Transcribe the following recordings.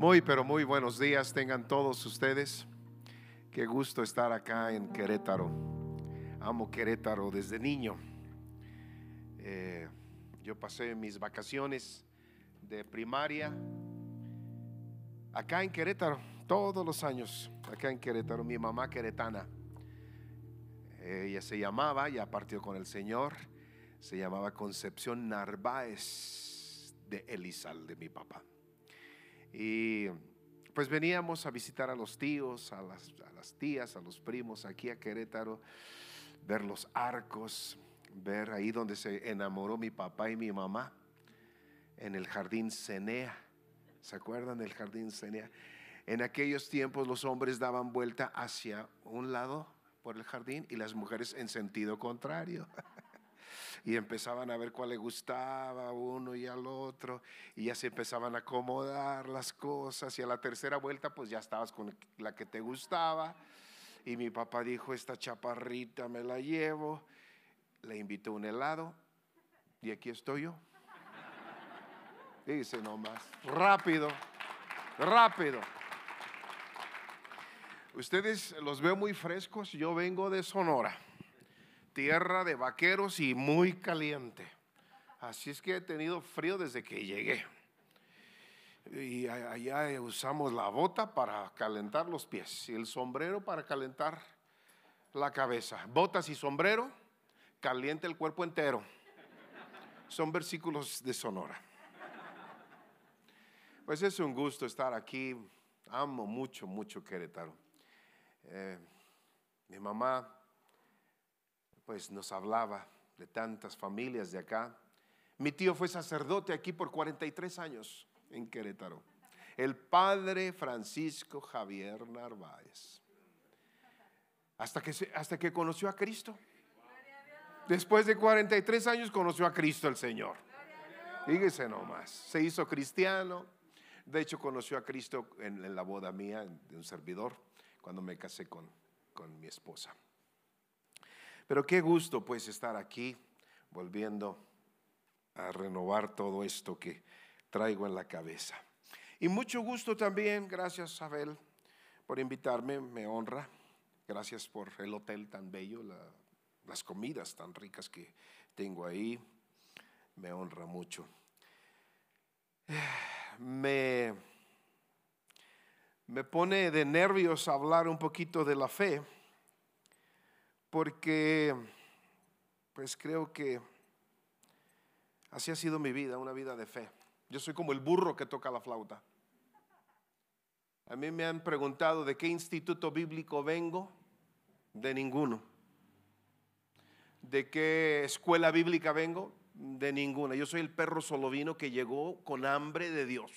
Muy, pero muy buenos días tengan todos ustedes. Qué gusto estar acá en Querétaro. Amo Querétaro desde niño. Eh, yo pasé mis vacaciones de primaria acá en Querétaro, todos los años, acá en Querétaro. Mi mamá queretana. Ella se llamaba, ya partió con el Señor, se llamaba Concepción Narváez de Elizal, de mi papá. Y pues veníamos a visitar a los tíos, a las, tías, a los primos aquí a Querétaro, ver los arcos, ver ahí donde se enamoró mi papá y mi mamá, en el jardín Cenea. ¿Se acuerdan del jardín Cenea? En aquellos tiempos los hombres daban vuelta hacia un lado por el jardín y las mujeres en sentido contrario. y empezaban a ver cuál le gustaba a uno y al otro, y ya se empezaban a acomodar las cosas, y a la tercera vuelta pues ya estabas con la que te gustaba, y mi papá dijo, esta chaparrita me la llevo, le invitó un helado, y aquí estoy yo. Dice nomás, rápido, rápido. Ustedes los veo muy frescos, yo vengo de Sonora tierra de vaqueros y muy caliente. Así es que he tenido frío desde que llegué. Y allá usamos la bota para calentar los pies y el sombrero para calentar la cabeza. Botas y sombrero, caliente el cuerpo entero. Son versículos de Sonora. Pues es un gusto estar aquí. Amo mucho, mucho Querétaro. Eh, mi mamá pues nos hablaba de tantas familias de acá. Mi tío fue sacerdote aquí por 43 años en Querétaro. El padre Francisco Javier Narváez. Hasta que, hasta que conoció a Cristo. Después de 43 años conoció a Cristo el Señor. Fíjese nomás. Se hizo cristiano. De hecho, conoció a Cristo en, la boda mía de un servidor cuando me casé con, con mi esposa. Pero qué gusto pues estar aquí volviendo a renovar todo esto que traigo en la cabeza. Y mucho gusto también, gracias Abel por invitarme, me honra. Gracias por el hotel tan bello, las comidas tan ricas que tengo ahí, me honra mucho. Me, me pone de nervios hablar un poquito de la fe porque pues creo que así ha sido mi vida, una vida de fe. Yo soy como el burro que toca la flauta. A mí me han preguntado de qué instituto bíblico vengo, de ninguno. ¿De qué escuela bíblica vengo? De ninguna. Yo soy el perro solovino que llegó con hambre de Dios.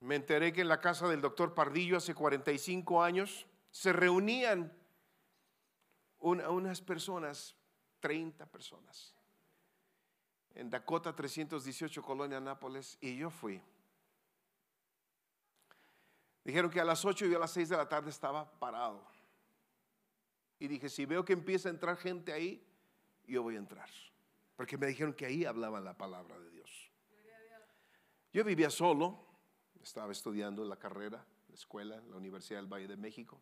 Me enteré que en la casa del doctor Pardillo hace 45 años se reunían unas personas, 30 personas, en Dakota 318, Colonia Nápoles, y yo fui. Dijeron que a las 8 y a las 6 de la tarde estaba parado. Y dije, si veo que empieza a entrar gente ahí, yo voy a entrar. Porque me dijeron que ahí hablaban la palabra de Dios. Yo vivía solo, estaba estudiando la carrera, la escuela, la Universidad del Valle de México,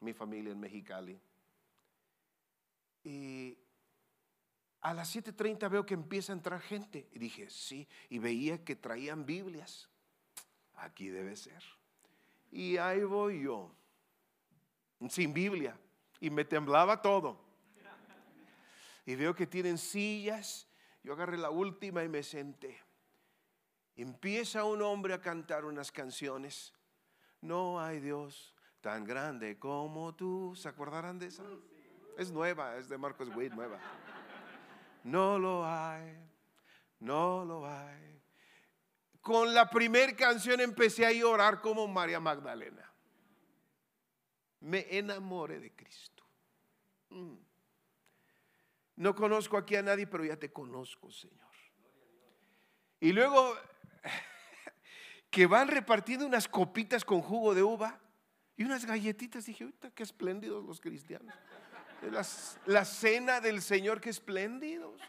mi familia en Mexicali. Y a las 7.30 veo que empieza a entrar gente. Y dije, sí, y veía que traían Biblias. Aquí debe ser. Y ahí voy yo, sin Biblia. Y me temblaba todo. Y veo que tienen sillas. Yo agarré la última y me senté. Empieza un hombre a cantar unas canciones. No hay Dios tan grande como tú. ¿Se acordarán de esa? Es nueva, es de Marcos Witt, nueva. No lo hay, no lo hay. Con la primera canción empecé a llorar como María Magdalena. Me enamoré de Cristo. Mm. No conozco aquí a nadie, pero ya te conozco, Señor. Y luego que van repartiendo unas copitas con jugo de uva y unas galletitas. Dije, qué espléndidos los cristianos. La, cena del Señor, qué espléndidos.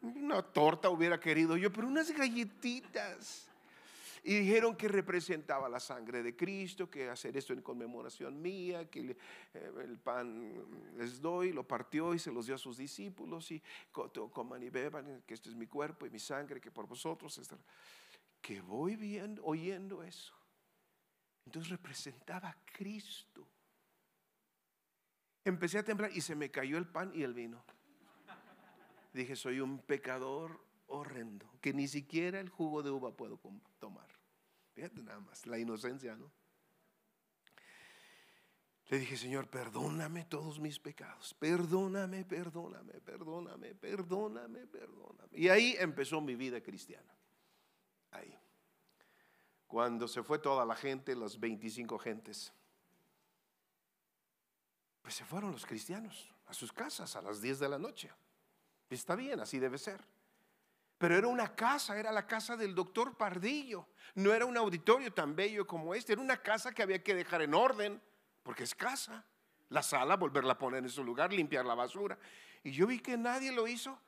Una torta hubiera querido yo, pero unas galletitas. Y dijeron que representaba la sangre de Cristo, que hacer esto en conmemoración mía, que eh, el pan les doy, lo partió y se los dio a sus discípulos y coman y beban, que este es mi cuerpo y mi sangre, que por vosotros. Que voy viendo, oyendo eso. Entonces representaba a Cristo. Empecé a temblar y se me cayó el pan y el vino. Dije, soy un pecador horrendo, que ni siquiera el jugo de uva puedo tomar. Fíjate nada más, la inocencia, ¿no? Le dije, Señor, perdóname todos mis pecados. Perdóname, perdóname, perdóname, perdóname, perdóname. Y ahí empezó mi vida cristiana. Ahí. Cuando se fue toda la gente, las 25 gentes, pues se fueron los cristianos a sus casas a las 10 de la noche. Está bien, así debe ser. Pero era una casa, era la casa del doctor Pardillo. No era un auditorio tan bello como este, era una casa que había que dejar en orden, porque es casa. La sala, volverla a poner en su lugar, limpiar la basura. Y yo vi que nadie lo hizo.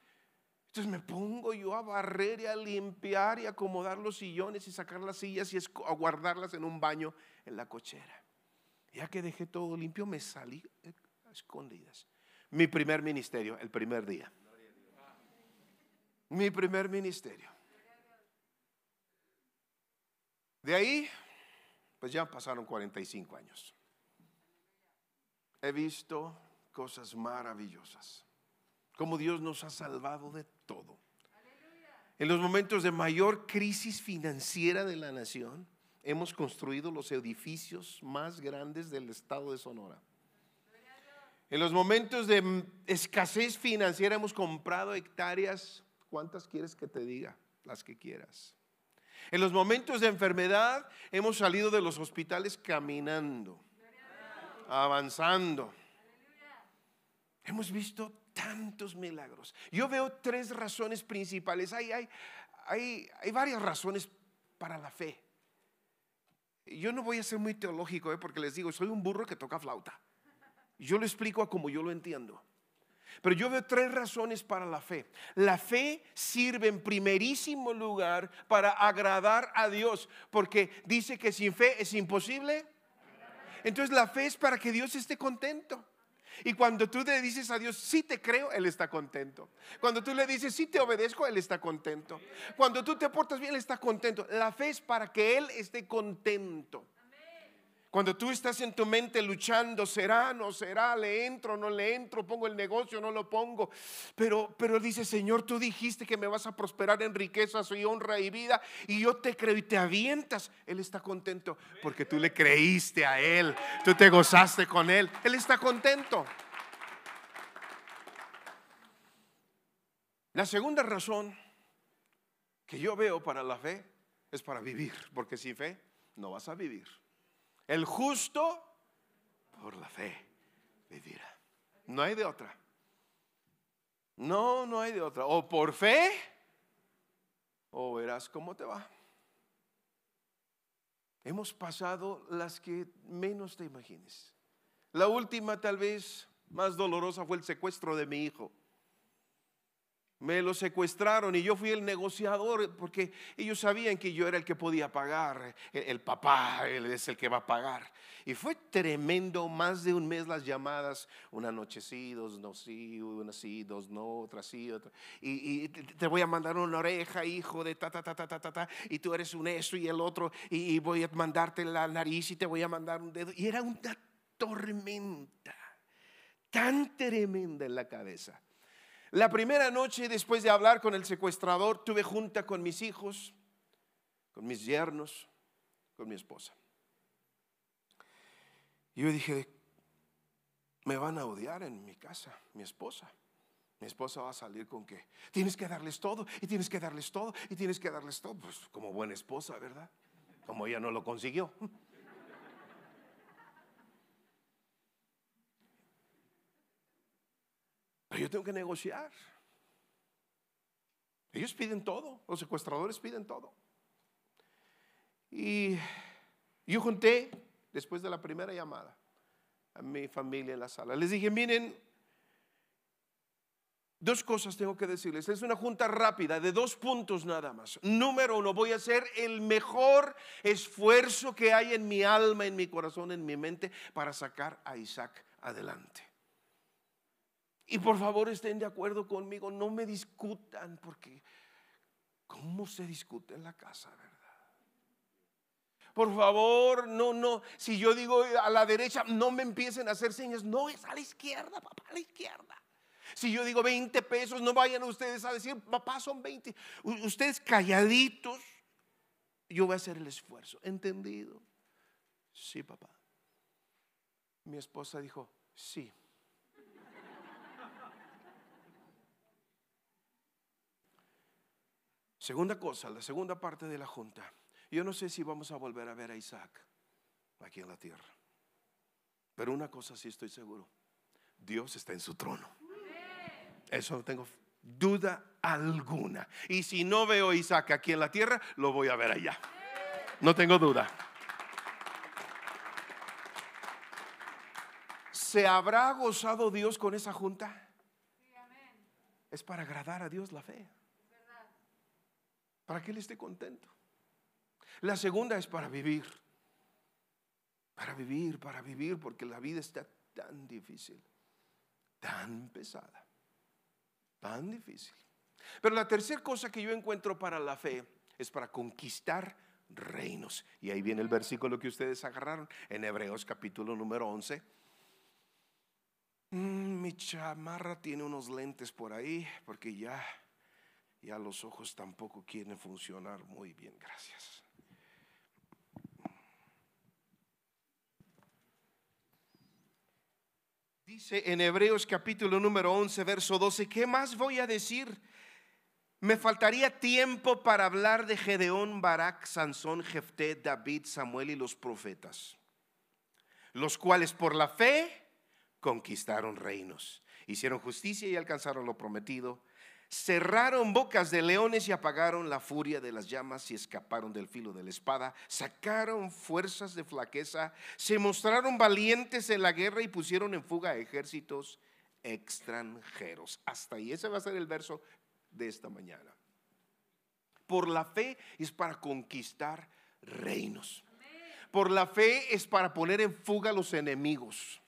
Entonces me pongo yo a barrer y a limpiar y acomodar los sillones y sacar las sillas y a guardarlas en un baño en la cochera. Ya que dejé todo limpio, me salí a escondidas. Mi primer ministerio, el primer día mi primer ministerio. De ahí, pues ya pasaron 45 años. He visto cosas maravillosas, como Dios nos ha salvado de todo. En los momentos de mayor crisis financiera de la nación, hemos construido los edificios más grandes del estado de Sonora. En los momentos de escasez financiera hemos comprado hectáreas ¿Cuántas quieres que te diga? Las que quieras. En los momentos de enfermedad hemos salido de los hospitales caminando, avanzando. Hemos visto tantos milagros. Yo veo tres razones principales. Hay, hay, hay, hay varias razones para la fe. Yo no voy a ser muy teológico ¿eh? porque les digo, soy un burro que toca flauta. Yo lo explico como yo lo entiendo. Pero yo veo tres razones para la fe. La fe sirve en primerísimo lugar para agradar a Dios, porque dice que sin fe es imposible. Entonces la fe es para que Dios esté contento. Y cuando tú le dices a Dios, sí te creo, Él está contento. Cuando tú le dices, sí te obedezco, Él está contento. Cuando tú te portas bien, Él está contento. La fe es para que Él esté contento. Cuando tú estás en tu mente luchando, será, no será, le entro, no le entro, pongo el negocio, no lo pongo. Pero, pero dice, Señor, tú dijiste que me vas a prosperar en riquezas y honra y vida. Y yo te creo y te avientas. Él está contento porque tú le creíste a Él. Tú te gozaste con Él. Él está contento. La segunda razón que yo veo para la fe es para vivir. Porque sin fe no vas a vivir. El justo por la fe vivirá. No hay de otra. No, no hay de otra. O por fe, o verás cómo te va. Hemos pasado las que menos te imagines. La última tal vez más dolorosa fue el secuestro de mi hijo. Me lo secuestraron y yo fui el negociador porque ellos sabían que yo era el que podía pagar. El, papá él es el que va a pagar. Y fue tremendo, más de un mes las llamadas. Una noche sí, dos no sí, una sí, dos no, otra sí, otra. Y, te voy a mandar una oreja, hijo de ta, ta, ta, ta, ta, ta, ta. Y tú eres un esto y el otro. Y, y voy a mandarte la nariz y te voy a mandar un dedo. Y era una tormenta tan tremenda en la cabeza la primera noche, después de hablar con el secuestrador, tuve junta con mis hijos, con mis yernos, con mi esposa. Y yo dije, me van a odiar en mi casa, mi esposa. Mi esposa va a salir con que tienes que darles todo, y tienes que darles todo, y tienes que darles todo. Pues como buena esposa, ¿verdad? Como ella no lo consiguió. Yo tengo que negociar. Ellos piden todo, los secuestradores piden todo. Y yo junté, después de la primera llamada, a mi familia en la sala. Les dije, miren, Dos cosas tengo que decirles. Es una junta rápida de dos puntos nada más. Número uno, voy a hacer el mejor esfuerzo que hay en mi alma, en mi corazón, en mi mente para sacar a Isaac adelante. Y por favor estén de acuerdo conmigo, no me discutan porque ¿cómo se discute en la casa, verdad? Por favor, no, no, si yo digo a la derecha, no me empiecen a hacer señas, no, es a la izquierda, papá, a la izquierda. Si yo digo 20 pesos, no vayan ustedes a decir, papá, son 20. Ustedes calladitos, yo voy a hacer el esfuerzo. ¿Entendido? Sí, papá. Mi esposa dijo, sí. Segunda cosa, la segunda parte de la junta. Yo no sé si vamos a volver a ver a Isaac aquí en la tierra. Pero una cosa sí estoy seguro. Dios está en su trono. Eso no tengo duda alguna. Y si no veo a Isaac aquí en la tierra, lo voy a ver allá. No tengo duda. ¿Se habrá gozado Dios con esa junta? Es para agradar a Dios la fe. Para que Él esté contento. La segunda es para vivir. Para vivir, para vivir, porque la vida está tan difícil, tan pesada, tan difícil. Pero la tercera cosa que yo encuentro para la fe es para conquistar reinos. Y ahí viene el versículo que ustedes agarraron en Hebreos capítulo número 11. Mm, mi chamarra tiene unos lentes por ahí porque ya, ya los ojos tampoco quieren funcionar muy bien. Gracias. Dice en Hebreos capítulo número 11, verso 12, ¿qué más voy a decir? Me faltaría tiempo para hablar de Gedeón, Barak, Sansón, Jefté, David, Samuel y los profetas, los cuales por la fe conquistaron reinos, hicieron justicia y alcanzaron lo prometido, cerraron bocas de leones y apagaron la furia de las llamas y escaparon del filo de la espada, sacaron fuerzas de flaqueza, se mostraron valientes en la guerra y pusieron en fuga ejércitos extranjeros. Hasta ahí, ese va a ser el verso de esta mañana. Por la fe es para conquistar reinos. Por la fe es para poner en fuga a los enemigos.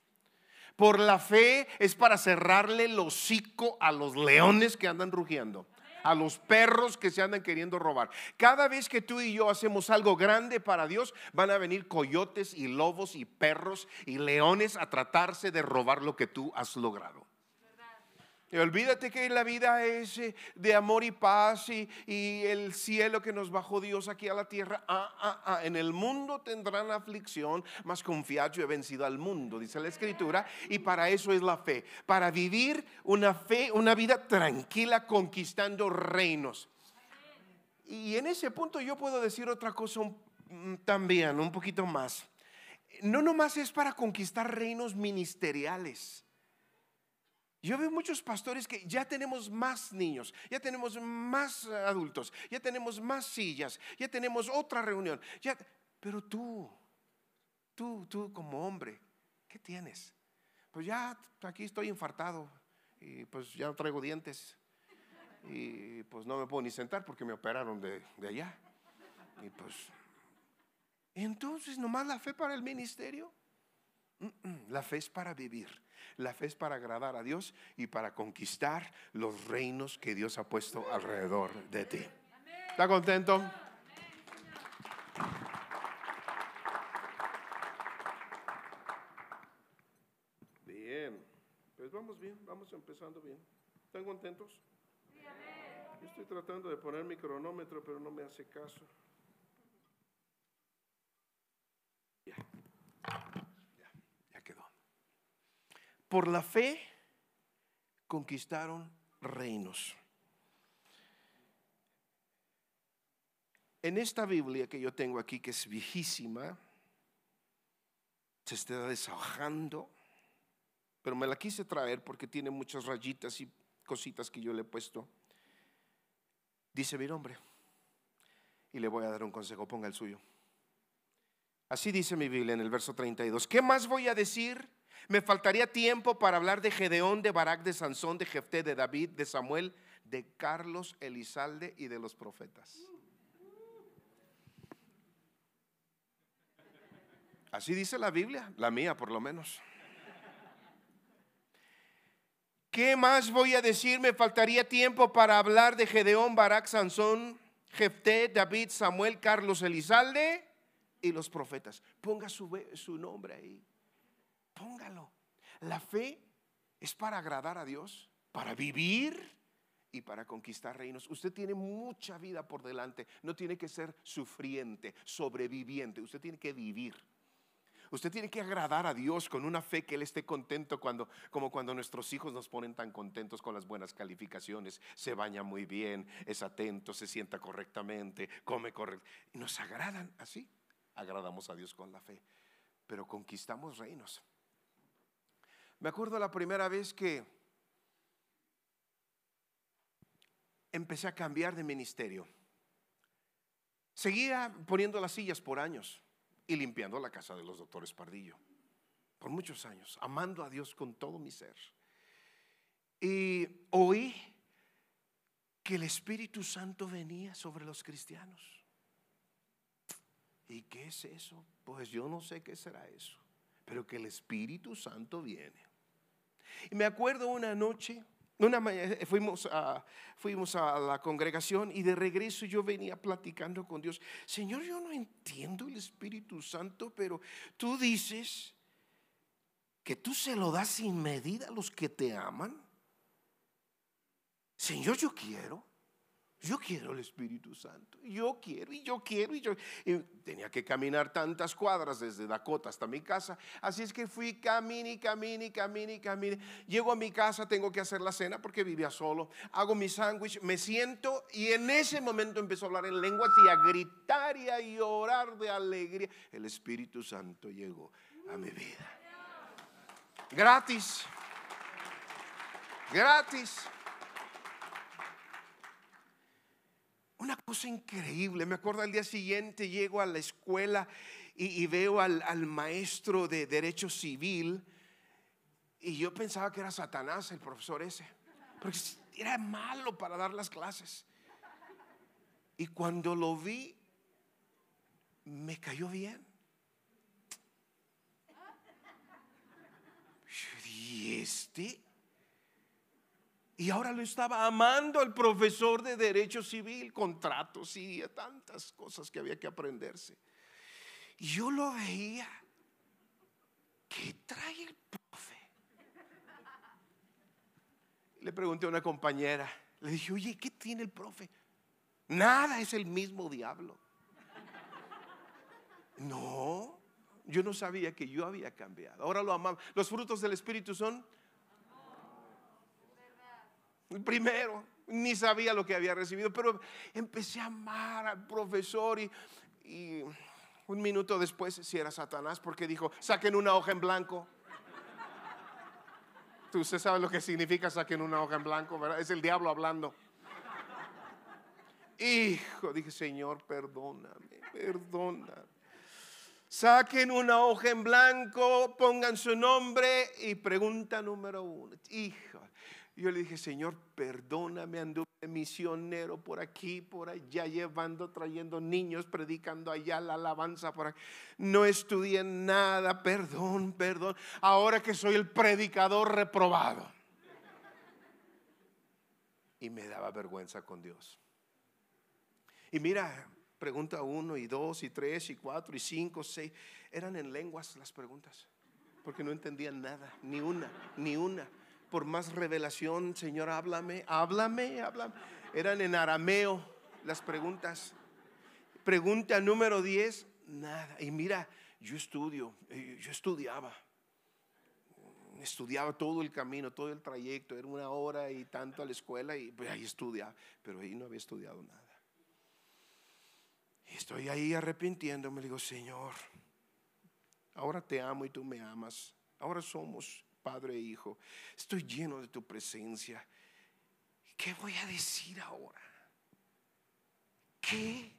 Por la fe es para cerrarle el hocico a los leones que andan rugiendo a los perros que se andan queriendo robar. Cada vez que tú y yo hacemos algo grande para Dios, van a venir coyotes y lobos y perros y leones a tratarse de robar lo que tú has logrado. Olvídate que la vida es eh, de amor y paz y, el cielo que nos bajó Dios aquí a la tierra. Ah, ah, ah. En el mundo tendrán aflicción, mas confiad, yo he vencido al mundo, dice la escritura. Y para eso es la fe, para vivir una fe, una vida tranquila, conquistando reinos. Y en ese punto yo puedo decir otra cosa mm, también, un poquito más. No nomás es para conquistar reinos ministeriales yo veo muchos pastores que ya tenemos más niños, ya tenemos más adultos, ya tenemos más sillas, ya tenemos otra reunión. Ya, pero tú, tú, tú como hombre, ¿qué tienes? Pues ya aquí estoy infartado y pues ya no traigo dientes y pues no me puedo ni sentar porque me operaron de, de allá. Y pues, entonces nomás la fe para el ministerio. La fe es para vivir. La fe es para agradar a Dios y para conquistar los reinos que Dios ha puesto alrededor de ti. ¿Está contento? Bien, pues vamos bien, vamos empezando bien. ¿Están contentos? estoy tratando de poner mi cronómetro, pero no me hace caso. Por la fe conquistaron reinos. En esta Biblia que yo tengo aquí, que es viejísima, se está desahogando, pero me la quise traer porque tiene muchas rayitas y cositas que yo le he puesto. Dice mi nombre, y le voy a dar un consejo, ponga el suyo. Así dice mi Biblia en el verso 32. ¿Qué más voy a decir? Me faltaría tiempo para hablar de Gedeón, de Barak, de Sansón, de Jefté, de David, de Samuel, de Carlos Elizalde y de los profetas. Así dice la Biblia, la mía por lo menos. ¿Qué más voy a decir? Me faltaría tiempo para hablar de Gedeón, Barak, Sansón, Jefté, David, Samuel, Carlos Elizalde y los profetas. Ponga su, su nombre ahí. Póngalo. La fe es para agradar a Dios, para vivir y para conquistar reinos. Usted tiene mucha vida por delante. No tiene que ser sufriente, sobreviviente. Usted tiene que vivir. Usted tiene que agradar a Dios con una fe que Él esté contento cuando, como cuando nuestros hijos nos ponen tan contentos con las buenas calificaciones. Se baña muy bien, es atento, se sienta correctamente, come correctamente. Nos agradan así. Agradamos a Dios con la fe. Pero conquistamos reinos. Me acuerdo la primera vez que empecé a cambiar de ministerio. Seguía poniendo las sillas por años y limpiando la casa de los doctores Pardillo. Por muchos años, amando a Dios con todo mi ser. Y oí que el Espíritu Santo venía sobre los cristianos. ¿Y qué es eso? Pues yo no sé qué será eso, pero que el Espíritu Santo viene. Y me acuerdo una noche, una eh, fuimos a, fuimos a la congregación y de regreso yo venía platicando con Dios. Señor, yo no entiendo el Espíritu Santo, pero tú dices que tú se lo das sin medida a los que te aman. Señor, yo quiero. Yo quiero el Espíritu Santo. Yo quiero y yo quiero y yo. tenía que caminar tantas cuadras desde Dakota hasta mi casa. Así es que fui camine, camine, camine, camine. Llego a mi casa, tengo que hacer la cena porque vivía solo. Hago mi sándwich, me siento y en ese momento empezó a hablar en lenguas y a gritar y a llorar de alegría. El Espíritu Santo llegó a mi vida. Gratis. Gratis. Una cosa increíble. Me acuerdo al día siguiente llego a la escuela y, veo al, al, maestro de derecho civil y yo pensaba que era Satanás el profesor ese, porque era malo para dar las clases. Y cuando lo vi, me cayó bien. Y este y ahora lo estaba amando el profesor de Derecho Civil, contratos y tantas cosas que había que aprenderse. Y yo lo veía. ¿Qué trae el profe? Le pregunté a una compañera, le dije, oye, ¿qué tiene el profe? Nada, es el mismo diablo. No, yo no sabía que yo había cambiado. Ahora lo amaba. Los frutos del Espíritu son primero, ni sabía lo que había recibido, pero empecé a amar al profesor y, un minuto después, si era Satanás, porque dijo, saquen una hoja en blanco. Tú usted sabe lo que significa saquen una hoja en blanco, ¿verdad? Es el diablo hablando. Hijo, dije, Señor, perdóname, perdóname. Saquen una hoja en blanco, pongan su nombre y pregunta número uno. Hijo, yo le dije, Señor, perdóname, anduve misionero por aquí, por allá, llevando, trayendo niños, predicando allá la alabanza por aquí. No estudié nada, perdón, perdón. Ahora que soy el predicador reprobado. Y me daba vergüenza con Dios. Y mira, pregunta uno y dos y tres y cuatro y cinco, seis. Eran en lenguas las preguntas, porque no entendían nada, ni una, ni una por más revelación, Señor, háblame, háblame, háblame. Eran en arameo las preguntas. Pregunta número 10, nada. Y mira, yo estudio, eh, yo estudiaba. Estudiaba todo el camino, todo el trayecto, era una hora y tanto a la escuela y pues ahí estudiaba, pero ahí no había estudiado nada. Y estoy ahí arrepintiéndome, digo, Señor, ahora te amo y tú me amas, ahora somos Padre e Hijo. Estoy lleno de tu presencia. ¿Qué voy a decir ahora? ¿Qué?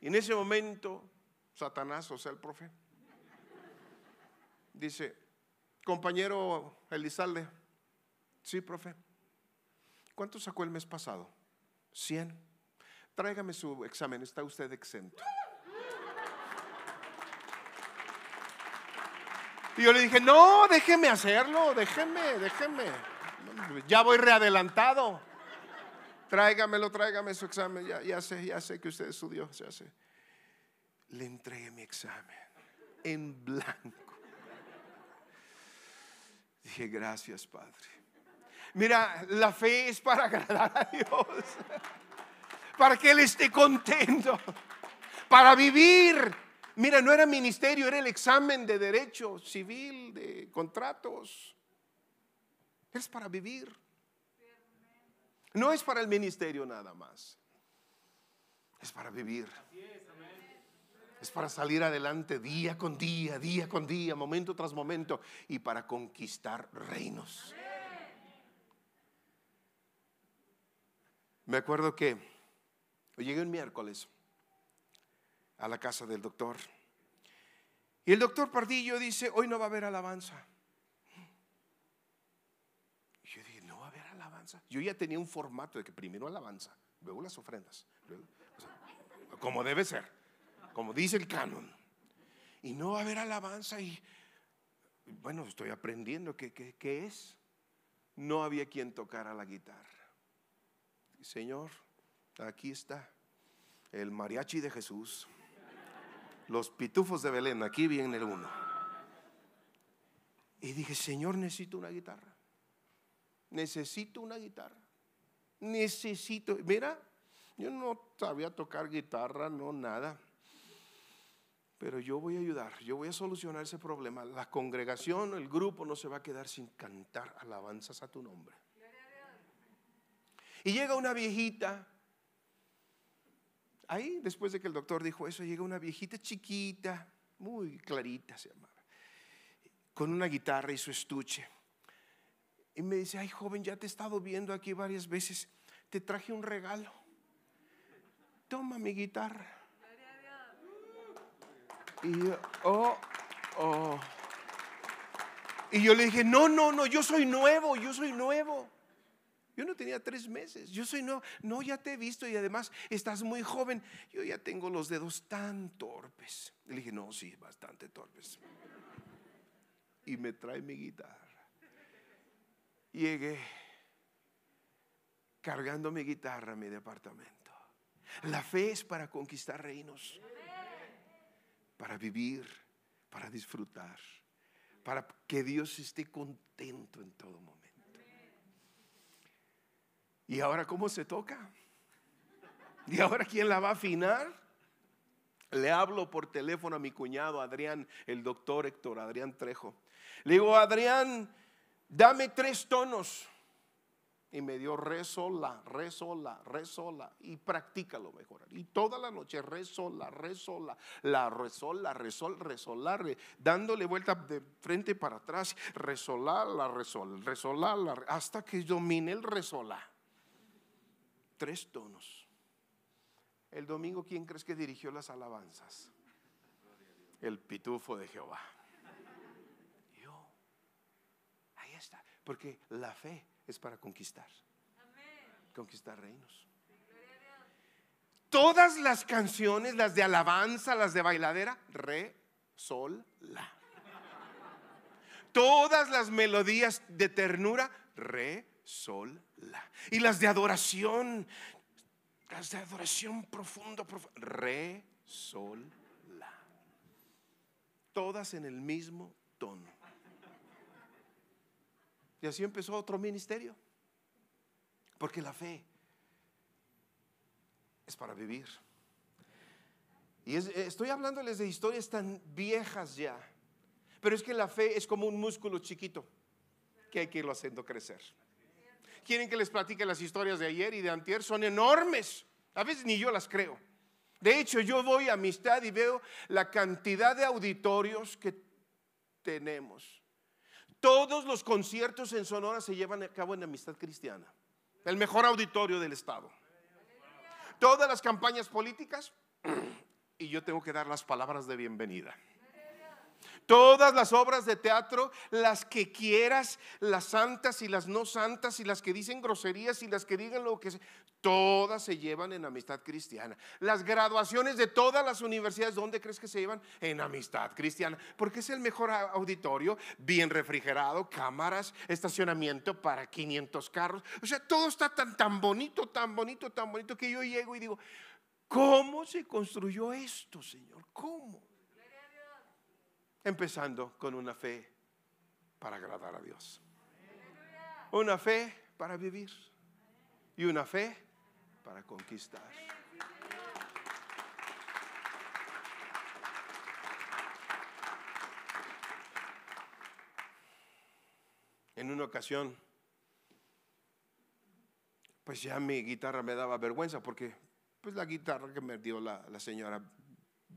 Y en ese momento, Satanás, o sea, el profe, dice, compañero Elizalde, sí, profe. ¿Cuánto sacó el mes pasado? 100. Tráigame su examen, está usted exento. Y yo le dije, no, déjeme hacerlo, déjeme, déjeme. Ya voy readelantado. Tráigamelo, tráigame su examen. Ya, sé, ya sé que usted estudió, ya sé. Le entregué mi examen en blanco. Dije, gracias, Padre. Mira, la fe es para agradar a Dios, para que Él esté contento, para vivir. Mira, no era ministerio, era el examen de derecho civil, de contratos. Es para vivir. No es para el ministerio nada más. Es para vivir. Es para salir adelante día con día, día con día, momento tras momento y para conquistar reinos. Me acuerdo que llegué un miércoles a la casa del doctor y el doctor Pardillo dice, hoy no va a haber alabanza. Y yo dije, no va a haber alabanza. Yo ya tenía un formato de que primero alabanza, luego las ofrendas, como debe ser como dice el canon. Y no va a haber alabanza y, bueno, estoy aprendiendo qué, qué, es. No había quien tocara la guitarra. Señor, aquí está el mariachi de Jesús. Los pitufos de Belén, aquí viene el uno. Y dije, Señor, necesito una guitarra. Necesito una guitarra. Necesito, mira, yo no sabía tocar guitarra, no nada pero yo voy a ayudar, yo voy a solucionar ese problema. La congregación, el grupo no se va a quedar sin cantar alabanzas a tu nombre. Y llega una viejita, ahí después de que el doctor dijo eso, llega una viejita chiquita, muy clarita se llamaba, con una guitarra y su estuche. Y me dice, ay joven, ya te he estado viendo aquí varias veces, te traje un regalo. Toma mi guitarra. Y yo, oh, oh. Y yo le dije, no, no, no, yo soy nuevo, yo soy nuevo. Yo no tenía tres meses, yo soy nuevo. No, ya te he visto y además estás muy joven. Yo ya tengo los dedos tan torpes. Le dije, no, sí, bastante torpes. Y me trae mi guitarra. Llegué cargando mi guitarra a mi departamento. La fe es para conquistar reinos para vivir, para disfrutar, para que Dios esté contento en todo momento. ¿Y ahora cómo se toca? ¿Y ahora quién la va a afinar? Le hablo por teléfono a mi cuñado Adrián, el doctor Héctor Adrián Trejo. Le digo, Adrián, dame tres tonos y me dio re sola, re sola, re sola y practícalo mejor. Y toda la noche re sola, re sola, la re sola, re sol, re sola, dándole vuelta de frente para atrás, re sola, la re sol, sola, la, hasta que domine el re sola. Tres tonos. El domingo, ¿quién crees que dirigió las alabanzas? El pitufo de Jehová. Yo. Ahí está. Porque la fe es para conquistar. Conquistar reinos. Todas las canciones, las de alabanza, las de bailadera, re, sol, la. Todas las melodías de ternura, re, sol, la. Y las de adoración, las de adoración profundo, profundo, re, sol, la. Todas en el mismo tono. Y así empezó otro ministerio. Porque la fe es para vivir. Y estoy hablándoles de historias tan viejas ya. Pero es que la fe es como un músculo chiquito que hay que irlo haciendo crecer. Quieren que les platique las historias de ayer y de antier, son enormes. A veces ni yo las creo. De hecho, yo voy a amistad y veo la cantidad de auditorios que tenemos. Todos los conciertos en Sonora se llevan a cabo en Amistad Cristiana, el mejor auditorio del estado. Todas las campañas políticas, y yo tengo que dar las palabras de bienvenida. Todas las obras de teatro, las que quieras, las santas y las no santas y las que dicen groserías y las que digan lo que sea, todas se llevan en amistad cristiana. Las graduaciones de todas las universidades, ¿dónde crees que se llevan? En amistad cristiana, porque es el mejor auditorio, bien refrigerado, cámaras, estacionamiento para 500 carros. O sea, todo está tan, tan bonito, tan bonito, tan bonito que yo llego y digo, ¿cómo se construyó esto, Señor? ¿Cómo? Empezando con una fe para agradar a Dios. Una fe para vivir y una fe para conquistar. En una ocasión, pues ya mi guitarra me daba vergüenza porque pues la guitarra que me dio la, la señora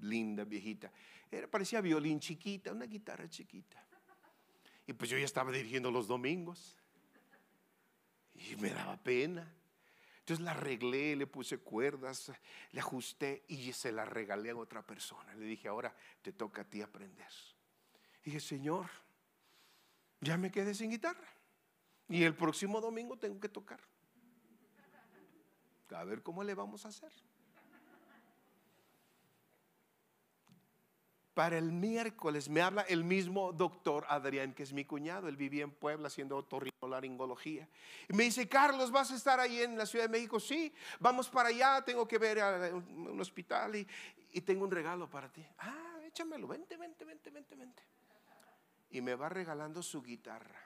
linda, viejita. Era, parecía violín chiquita, una guitarra chiquita. Y pues yo ya estaba dirigiendo los domingos. Y me daba pena. Entonces la arreglé, le puse cuerdas, le ajusté y se la regalé a otra persona. Le dije, ahora te toca a ti aprender. Y dije, Señor, ya me quedé sin guitarra. Y el próximo domingo tengo que tocar. A ver cómo le vamos a hacer. Para el miércoles me habla el mismo doctor Adrián, que es mi cuñado. Él vivía en Puebla haciendo otorrinolaringología. Y me dice, Carlos, ¿vas a estar ahí en la Ciudad de México? Sí, vamos para allá, tengo que ver a un, hospital y, tengo un regalo para ti. Ah, échamelo, vente, vente, vente, vente, vente. Y me va regalando su guitarra.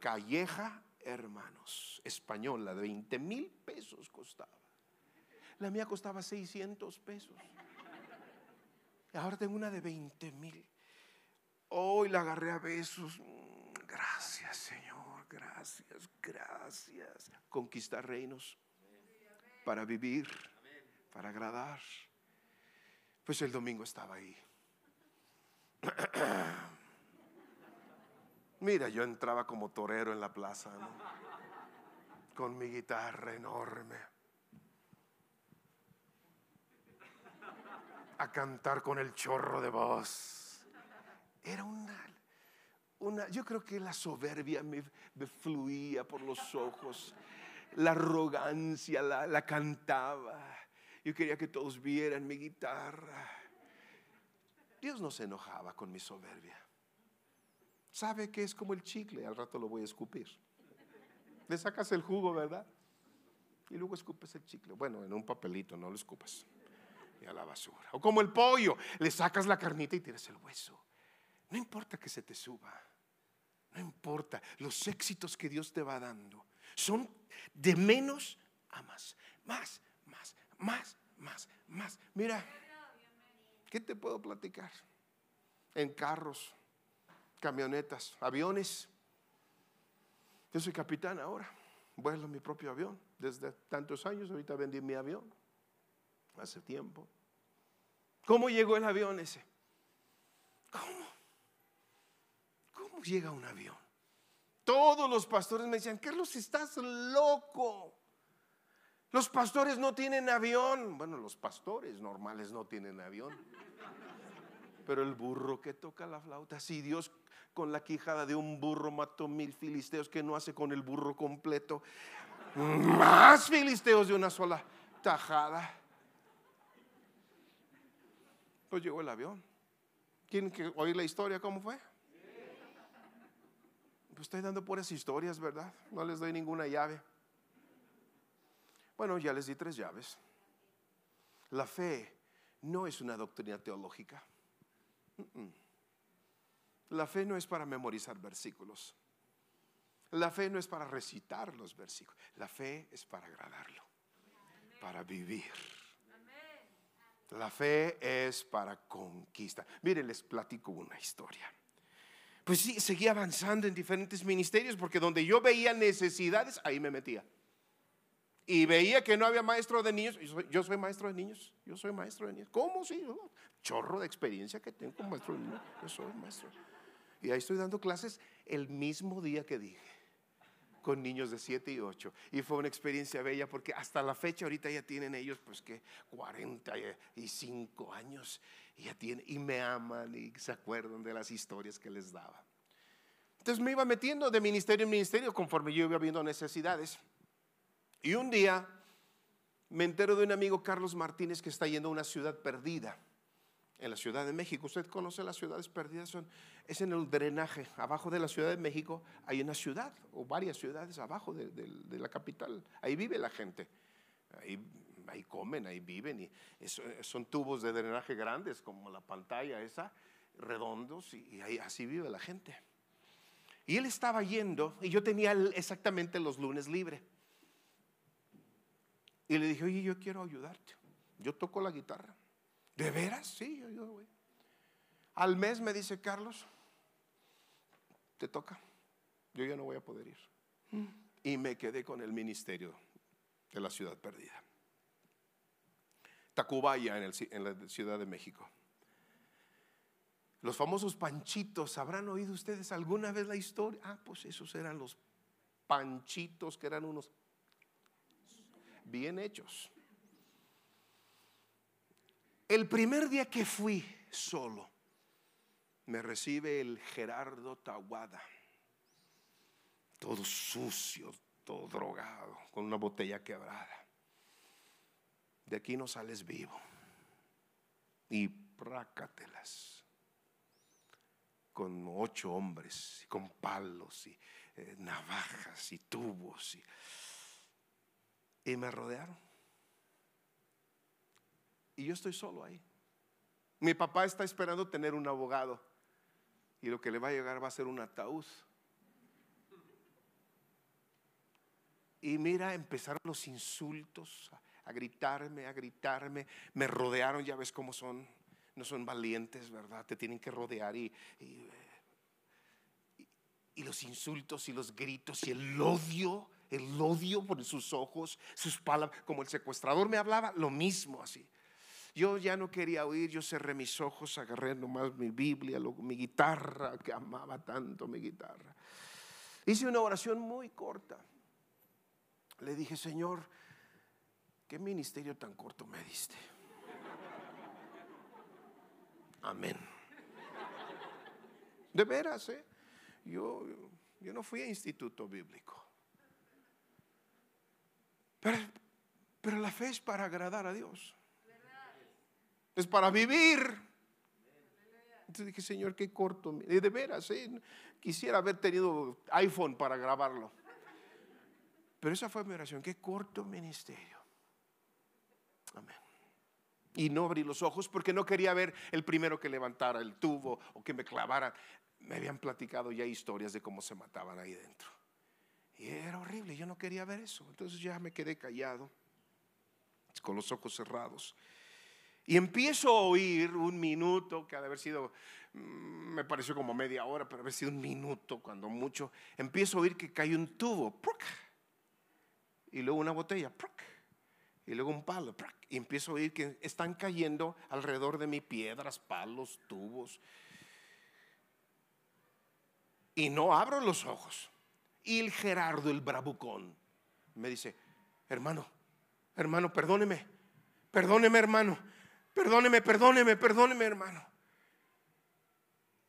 Calleja Hermanos, española, de 20 mil pesos costaba. La mía costaba 600 pesos. Ahora tengo una de 20 mil. Hoy la agarré a besos. Gracias, Señor. Gracias, gracias. Conquistar reinos para vivir, para agradar. Pues el domingo estaba ahí. Mira, yo entraba como torero en la plaza, con mi guitarra enorme. Cantar con el chorro de voz. Era una, una yo creo que la soberbia me, fluía por los ojos, la arrogancia la, la cantaba. Yo quería que todos vieran mi guitarra. Dios no se enojaba con mi soberbia. Sabe que es como el chicle, al rato lo voy a escupir. Le sacas el jugo, ¿verdad? Y luego escupes el chicle. Bueno, en un papelito, no lo escupas a la basura. O como el pollo, le sacas la carnita y tiras el hueso. No importa que se te suba. No importa. Los éxitos que Dios te va dando son de menos a más. Más, más, más, más, más. Mira, ¿qué te puedo platicar? En carros, camionetas, aviones. Yo soy capitán ahora. Vuelo mi propio avión. Desde tantos años, ahorita vendí mi avión hace tiempo. ¿Cómo llegó el avión ese? ¿Cómo? ¿Cómo llega un avión? Todos los pastores me decían, Carlos, estás loco. Los pastores no tienen avión. Bueno, los pastores normales no tienen avión. Pero el burro que toca la flauta, si Dios con la quijada de un burro mató mil filisteos, que no hace con el burro completo? Más filisteos de una sola tajada. Pues llegó el avión. ¿Quieren que oír la historia cómo fue? Pues estoy dando puras historias, ¿verdad? No les doy ninguna llave. Bueno, ya les di tres llaves. La fe no es una doctrina teológica. La fe no es para memorizar versículos. La fe no es para recitar los versículos. La fe es para agradarlo, para vivir. La fe es para conquista. Miren, les platico una historia. Pues sí, seguía avanzando en diferentes ministerios porque donde yo veía necesidades, ahí me metía. Y veía que no había maestro de niños. Yo soy, maestro de niños. Yo soy maestro de niños. ¿Cómo? Sí, chorro de experiencia que tengo como maestro de niños. Yo soy maestro. Y ahí estoy dando clases el mismo día que dije con niños de 7 y 8. Y fue una experiencia bella porque hasta la fecha ahorita ya tienen ellos pues que 45 años. Y, ya tiene, y me aman y se acuerdan de las historias que les daba. Entonces me iba metiendo de ministerio en ministerio conforme yo iba viendo necesidades. Y un día me entero de un amigo Carlos Martínez que está yendo a una ciudad perdida en la Ciudad de México. Usted conoce las ciudades perdidas, son, es en el drenaje. Abajo de la Ciudad de México hay una ciudad o varias ciudades abajo de, la capital. Ahí vive la gente. Ahí, comen, ahí viven. Y son tubos de drenaje grandes como la pantalla esa, redondos, y, así vive la gente. Y él estaba yendo y yo tenía exactamente los lunes libre. Y le dije, oye, yo quiero ayudarte. Yo toco la guitarra. ¿De veras? Sí, yo, yo voy. Al mes me dice Carlos, te toca. Yo ya no voy a poder ir. Y me quedé con el ministerio de la ciudad perdida. Tacubaya en, en la Ciudad de México. Los famosos panchitos, ¿habrán oído ustedes alguna vez la historia? Ah, pues esos eran los panchitos que eran unos bien hechos. El primer día que fui solo, me recibe el Gerardo Tawada, todo sucio, todo drogado, con una botella quebrada. De aquí no sales vivo. Y prácatelas con ocho hombres, con palos y eh, navajas y tubos. Y, y me rodearon. Y yo estoy solo ahí. Mi papá está esperando tener un abogado. Y lo que le va a llegar va a ser un ataúd. Y mira, empezaron los insultos, a, gritarme, a gritarme. Me rodearon, ya ves cómo son no son valientes, ¿verdad? Te tienen que rodear y, y, los insultos y los gritos y el odio, el odio por sus ojos, sus palabras, como el secuestrador me hablaba, lo mismo así. Yo ya no quería oír, yo cerré mis ojos, agarré nomás mi Biblia, mi guitarra, que amaba tanto mi guitarra. Hice una oración muy corta. Le dije, Señor, ¿qué ministerio tan corto me diste? Amén. De veras, ¿eh? Yo, yo no fui a instituto bíblico. Pero, pero la fe es para agradar a Dios. Es para vivir. Entonces dije, Señor, qué corto. De veras, ¿eh? quisiera haber tenido iPhone para grabarlo. Pero esa fue mi oración, qué corto ministerio. Amén y no abrí los ojos porque no quería ver el primero que levantara el tubo o que me clavara. Me habían platicado ya historias de cómo se mataban ahí dentro. Y era horrible, yo no quería ver eso. Entonces ya me quedé callado, con los ojos cerrados. Y empiezo a oír un minuto, que ha de haber sido, mm, me pareció como media hora, pero haber sido un minuto, cuando mucho. Empiezo a oír que cae un tubo, y luego una botella, y luego un palo, y empiezo a oír que están cayendo alrededor de mí piedras, palos, tubos. Y no abro los ojos. Y el Gerardo, el bravucón, me dice, hermano, hermano, perdóneme, perdóneme, hermano, perdóneme, perdóneme, perdóneme, hermano.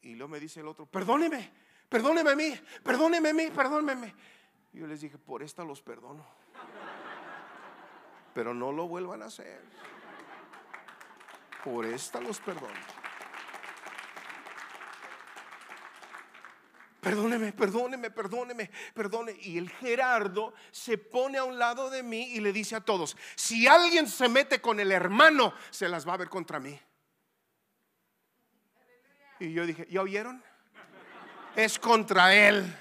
Y luego me dice el otro, perdóneme, perdóneme a mí, perdóneme a mí, perdóneme. Y yo les dije, por esta los perdono pero no lo vuelvan a hacer. Por esta los perdono. Perdóneme, perdóneme, perdóneme, perdone. Y el Gerardo se pone a un lado de mí y le dice a todos, si alguien se mete con el hermano, se las va a ver contra mí. Y yo dije, ¿ya oyeron? Es contra él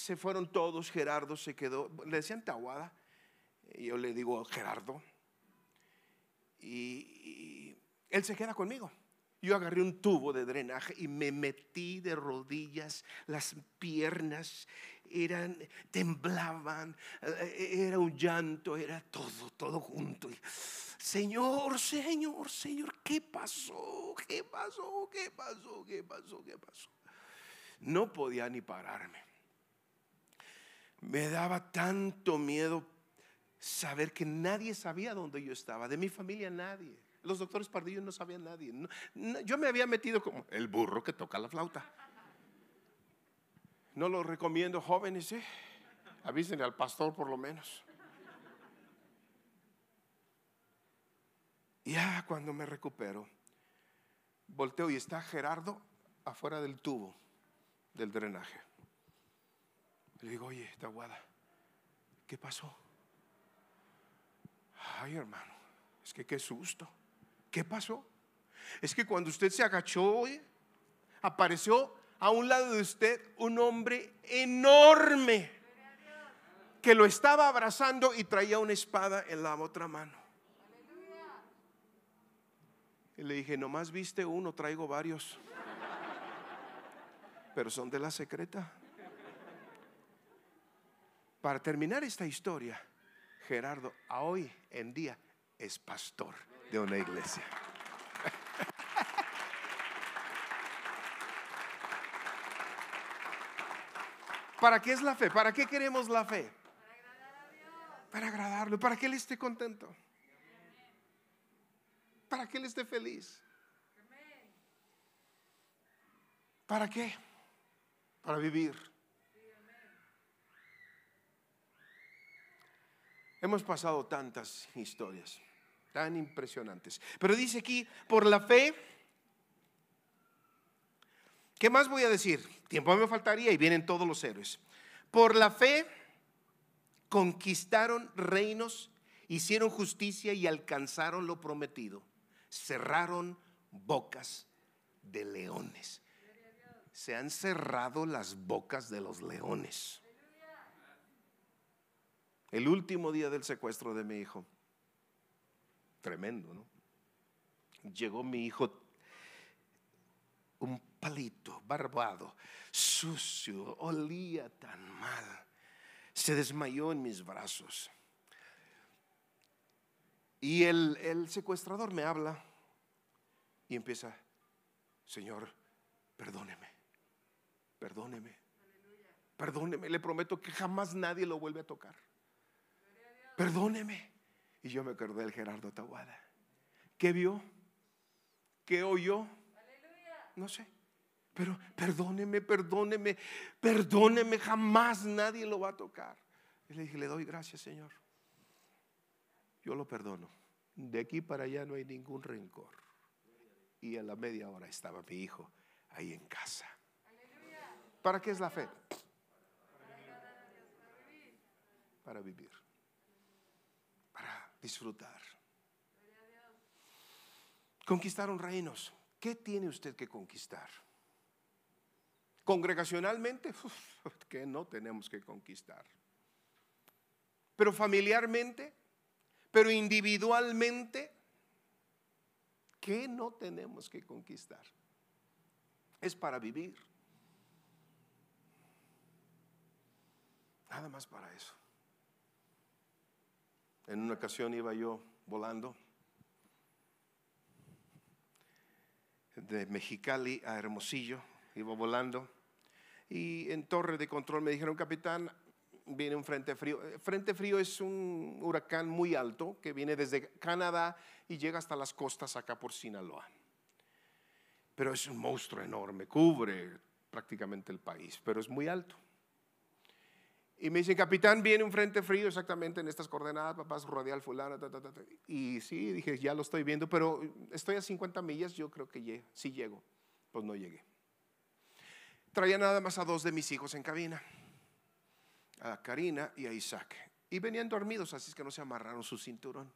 se fueron todos, Gerardo se quedó, le decían Tahuada, yo le digo Gerardo, y, él se queda conmigo. Yo agarré un tubo de drenaje y me metí de rodillas, las piernas eran, temblaban, eh, era un llanto, era todo, todo junto. Señor, Señor, Señor, ¿qué pasó? ¿Qué pasó? ¿Qué pasó? ¿Qué pasó? ¿Qué pasó? No podía ni pararme. Me daba tanto miedo saber que nadie sabía dónde yo estaba, de mi familia nadie. Los doctores Pardillo no sabían nadie. yo me había metido como el burro que toca la flauta. No lo recomiendo, jóvenes, ¿eh? Avísenle al pastor por lo menos. Ya cuando me recupero, volteo y está Gerardo afuera del tubo del drenaje. Le digo, oye, Taguada, ¿qué pasó? Ay, hermano, es que qué susto. ¿Qué pasó? Es que cuando usted se agachó, apareció a un lado de usted un hombre enorme que lo estaba abrazando y traía una espada en la otra mano. Y le dije, nomás viste uno, traigo varios. Pero son de la secreta. Para terminar esta historia, Gerardo, a hoy en día es pastor de una iglesia. ¿Para qué es la fe? ¿Para qué queremos la fe? Para agradarlo, para que Él esté contento. Para que Él esté feliz. ¿Para qué? Para vivir. Hemos pasado tantas historias tan impresionantes. Pero dice aquí, por la fe, ¿qué más voy a decir? Tiempo me faltaría y vienen todos los héroes. Por la fe conquistaron reinos, hicieron justicia y alcanzaron lo prometido. Cerraron bocas de leones. Se han cerrado las bocas de los leones. El último día del secuestro de mi hijo Tremendo, ¿no? Llegó mi hijo, un palito, barbado, sucio, olía tan mal. Se desmayó en mis brazos. Y el, el secuestrador me habla y empieza, Señor, perdóneme, perdóneme, perdóneme, le prometo que jamás nadie lo vuelve a tocar. Perdóneme. Y yo me acordé del Gerardo Tawada. ¿Qué vio? ¿Qué oyó? No sé. Pero perdóneme, perdóneme, perdóneme, jamás nadie lo va a tocar. Y le dije, le doy gracias, Señor. Yo lo perdono. De aquí para allá no hay ningún rencor. Y a la media hora estaba mi hijo ahí en casa. ¿Para qué es la fe? Para vivir disfrutar. Conquistaron reinos. ¿Qué tiene usted que conquistar? Congregacionalmente, que no tenemos que conquistar. Pero familiarmente, pero individualmente, ¿qué no tenemos que conquistar? Es para vivir. Nada más para eso. En una ocasión iba yo volando de Mexicali a Hermosillo, iba volando y en torre de control me dijeron, capitán, viene un frente frío. Frente frío es un huracán muy alto que viene desde Canadá y llega hasta las costas acá por Sinaloa. Pero es un monstruo enorme, cubre prácticamente el país, pero es muy alto. Y me dicen, capitán, viene un frente frío exactamente en estas coordenadas, papás, radial fulano. Y sí, dije, ya lo estoy viendo, pero estoy a 50 millas, yo creo que sí llego. Pues no llegué. Traía nada más a dos de mis hijos en cabina, a Karina y a Isaac. Y venían dormidos, así es que no se amarraron su cinturón.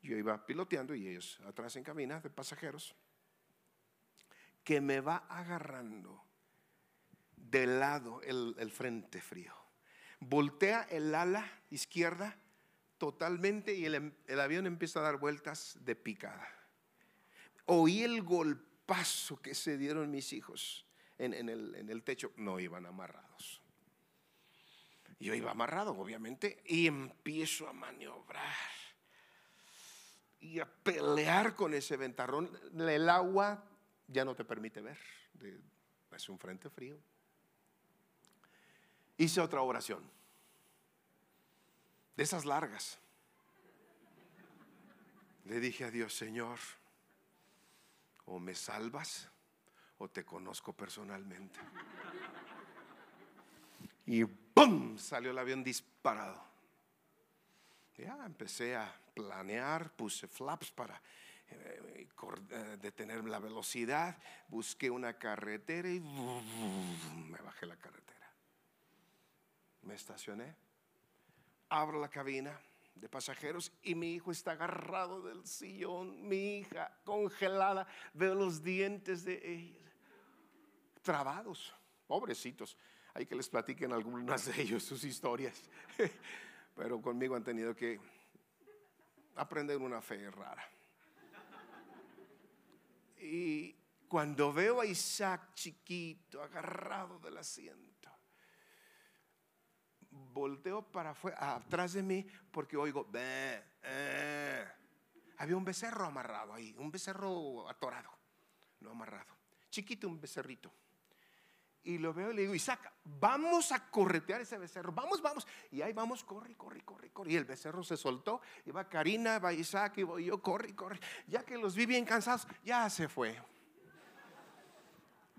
Yo iba piloteando y ellos atrás en cabina de pasajeros. Que me va agarrando de lado el frente frío voltea el ala izquierda totalmente y el, avión empieza a dar vueltas de picada. Oí el golpazo que se dieron mis hijos en, el, en el techo. No iban amarrados. Yo iba amarrado, obviamente, y empiezo a maniobrar y a pelear con ese ventarrón. El agua ya no te permite ver, es un frente frío hice otra oración. De esas largas. Le dije a Dios, Señor, o me salvas o te conozco personalmente. Y ¡pum! salió el avión disparado. Ya empecé a planear, puse flaps para eh, eh, detener la velocidad, busqué una carretera y me bajé la carretera. Me estacioné, abro la cabina de pasajeros y mi hijo está agarrado del sillón, mi hija congelada, veo los dientes de ella trabados, pobrecitos. Hay que les platiquen algunas de ellos sus historias, pero conmigo han tenido que aprender una fe rara. Y cuando veo a Isaac chiquito, agarrado del asiento, volteo para afuera, atrás de mí, porque oigo, eh". había un becerro amarrado ahí, un becerro atorado, no amarrado, chiquito, un becerrito. Y lo veo y le digo, Isaac, vamos a corretear ese becerro, vamos, vamos. Y ahí vamos, corre, corre, corre, corre. Y el becerro se soltó, iba Karina, va Isaac, y voy yo, corre, corre. Ya que los vi bien cansados, ya se fue.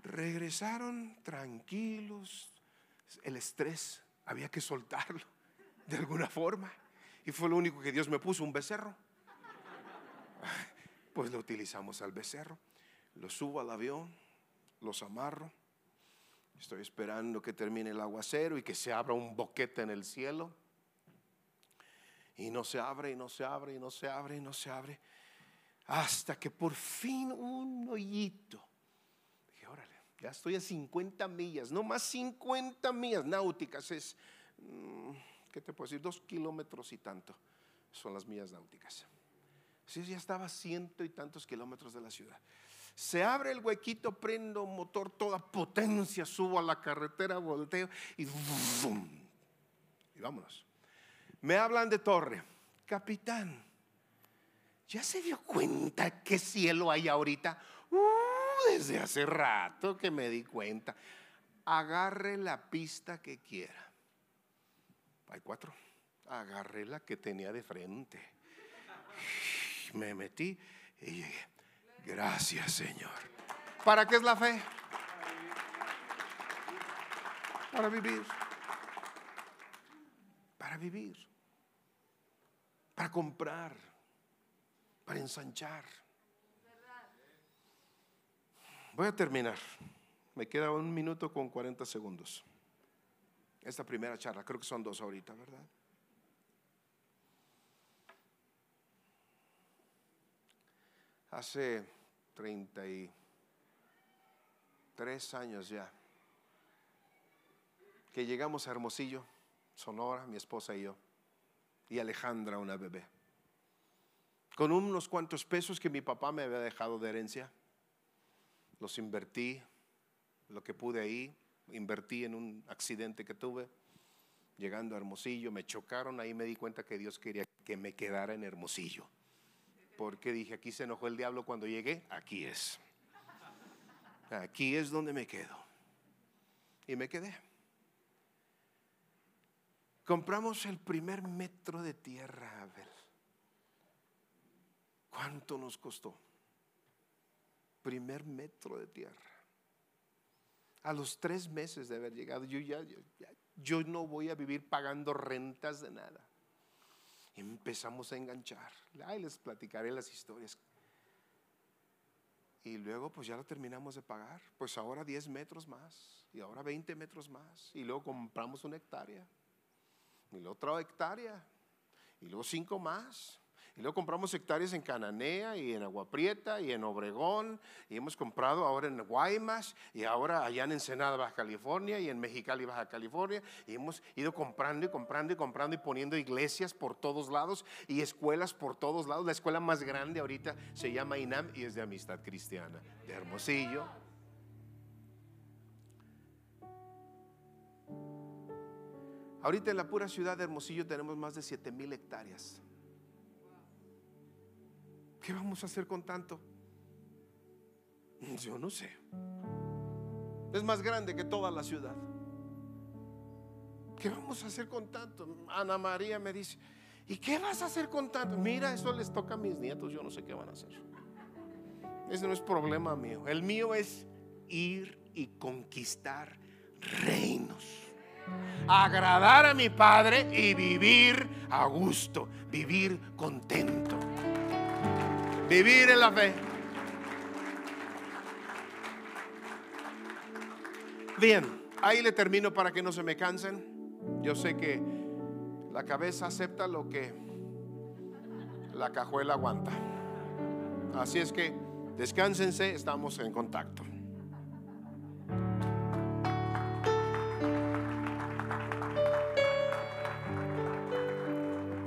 Regresaron tranquilos, el estrés había que soltarlo de alguna forma. Y fue lo único que Dios me puso, un becerro. Pues lo utilizamos al becerro. Lo subo al avión, los amarro Estoy esperando que termine el aguacero y que se abra un boquete en el cielo. Y no se abre, y no se abre, y no se abre, y no se abre. Hasta que por fin un hoyito. Ya estoy a 50 millas, no más 50 millas náuticas. Es, mm, ¿qué te puedo decir? Dos kilómetros y tanto son las millas náuticas. Sí, ya estaba a ciento y tantos kilómetros de la ciudad. Se abre el huequito, prendo motor, toda potencia, subo a la carretera, volteo y, y vámonos. Me hablan de torre. Capitán, ¿ya se dio cuenta qué cielo hay ahorita? Uh, desde hace rato que me di cuenta. Agarre la pista que quiera. Hay cuatro. Agarré la que tenía de frente. Me metí y llegué. Gracias, Señor. ¿Para qué es la fe? Para vivir. Para vivir. Para comprar. Para ensanchar. Voy a terminar. Me queda un minuto con 40 segundos. Esta primera charla, creo que son dos ahorita, ¿verdad? Hace 33 años ya que llegamos a Hermosillo, Sonora, mi esposa y yo, y Alejandra, una bebé. Con unos cuantos pesos que mi papá me había dejado de herencia, los invertí, lo que pude ahí, invertí en un accidente que tuve, llegando a Hermosillo, me chocaron, ahí me di cuenta que Dios quería que me quedara en Hermosillo porque dije, aquí se enojó el diablo cuando llegué, aquí es. Aquí es donde me quedo. Y me quedé. Compramos el primer metro de tierra, Abel. ¿Cuánto nos costó? Primer metro de tierra. A los tres meses de haber llegado, yo ya, yo no voy a vivir pagando rentas de nada empezamos a enganchar. Ahí les platicaré las historias. Y luego pues ya lo terminamos de pagar. Pues ahora 10 metros más. Y ahora 20 metros más. Y luego compramos una hectárea. Y luego otra hectárea. Y luego cinco más. Y luego compramos hectáreas en Cananea y en Agua Prieta y en Obregón. Y hemos comprado ahora en Guaymas y ahora allá en Ensenada, Baja California y en Mexicali, Baja California. Y hemos ido comprando y comprando y comprando y poniendo iglesias por todos lados y escuelas por todos lados. La escuela más grande ahorita se llama INAM y es de Amistad Cristiana, de Hermosillo. Ahorita en la pura ciudad de Hermosillo tenemos más de 7 mil hectáreas. ¿Qué vamos a hacer con tanto? Yo no sé. Es más grande que toda la ciudad. ¿Qué vamos a hacer con tanto? Ana María me dice, ¿Y qué vas a hacer con tanto? Mira, eso les toca a mis nietos, yo no sé qué van a hacer. Ese no es problema mío. El mío es ir y conquistar reinos. Agradar a mi Padre y vivir a gusto, vivir contento. Vivir en la fe. Bien, ahí le termino para que no se me cansen. Yo sé que la cabeza acepta lo que la cajuela aguanta. Así es que descánsense, estamos en contacto.